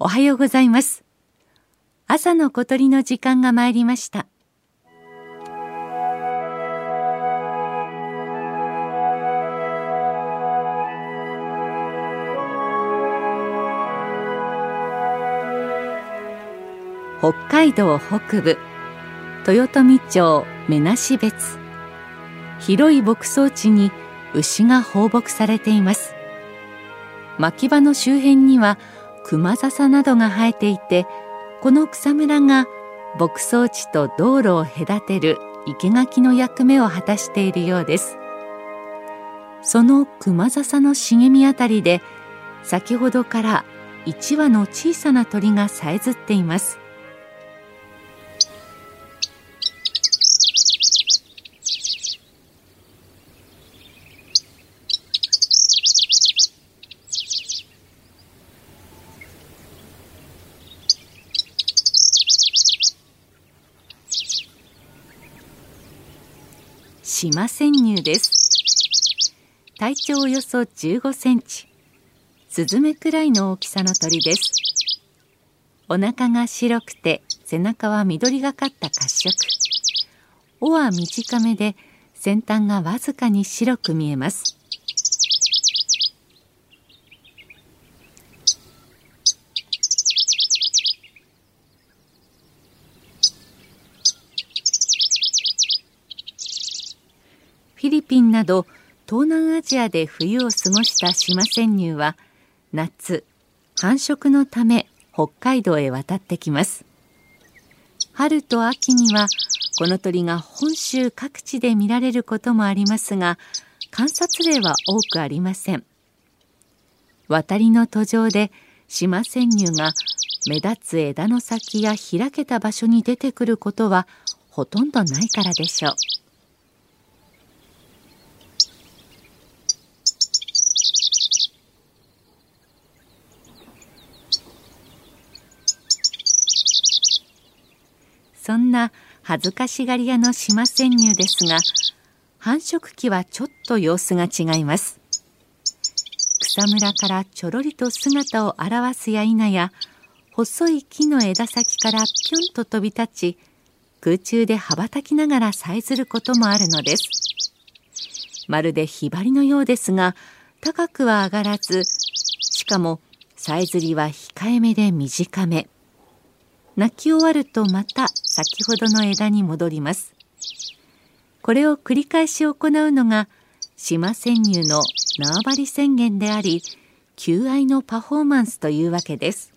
おはようございます。朝の小鳥の時間が参りました。北海道北部豊富町目無別。広い牧草地に牛が放牧されています。牧場の周辺には熊笹などが生えていてこの草むらが牧草地と道路を隔てる生垣の役目を果たしているようです。その熊笹の茂みあたりで先ほどから1羽の小さな鳥がさえずっています。島潜入です。体長およそ15センチ。スズメくらいの大きさの鳥です。お腹が白くて背中は緑がかった褐色。尾は短めで先端がわずかに白く見えます。ピンなど東南アジアで冬を過ごした島潜入は夏繁殖のため北海道へ渡ってきます。春と秋にはこの鳥が本州各地で見られることもありますが観察例は多くありません。渡りの途上で島潜入が目立つ枝の先や開けた場所に出てくることはほとんどないからでしょう。そんな恥ずかしがり屋の島潜入ですが繁殖期はちょっと様子が違います。草むらからちょろりと姿を現すや否や細い木の枝先からぴょんと飛び立ち空中で羽ばたきながらさえずることもあるのです。まるでひばりのようですが高くは上がらずしかもさえずりは控えめで短め。鳴き終わるとまた先ほどの枝に戻ります。これを繰り返し行うのが島潜入の縄張り宣言であり求愛のパフォーマンスというわけです。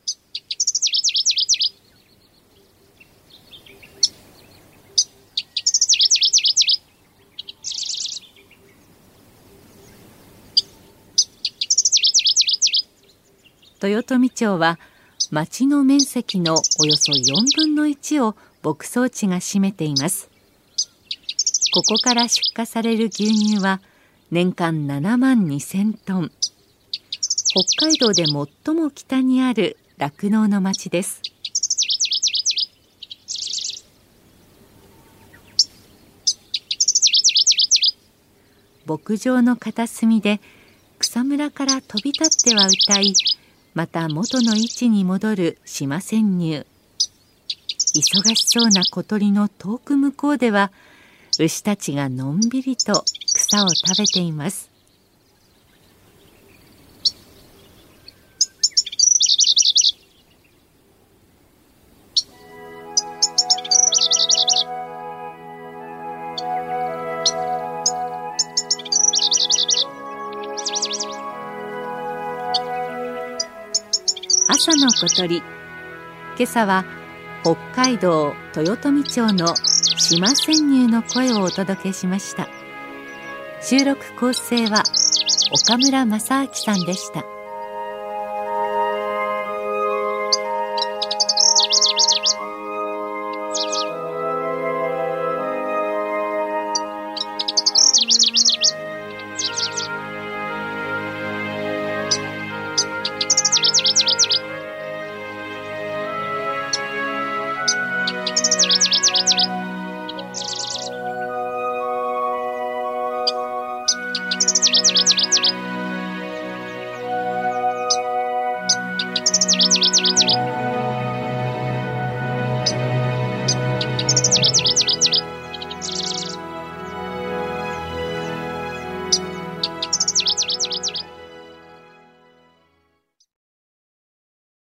豊富町は町の面積のおよそ4分の1を牧草地が占めています。ここから出荷される牛乳は年間7万2,000トン。北海道で最も北にある酪農の町です。牧場の片隅で草むらから飛び立っては歌いまた元の位置に戻る島潜入。忙しそうな小鳥の遠く向こうでは牛たちがのんびりと草を食べています。朝の小鳥。今朝は北海道豊富町の島潜入の声をお届けしました。収録構成は岡村正明さんでした。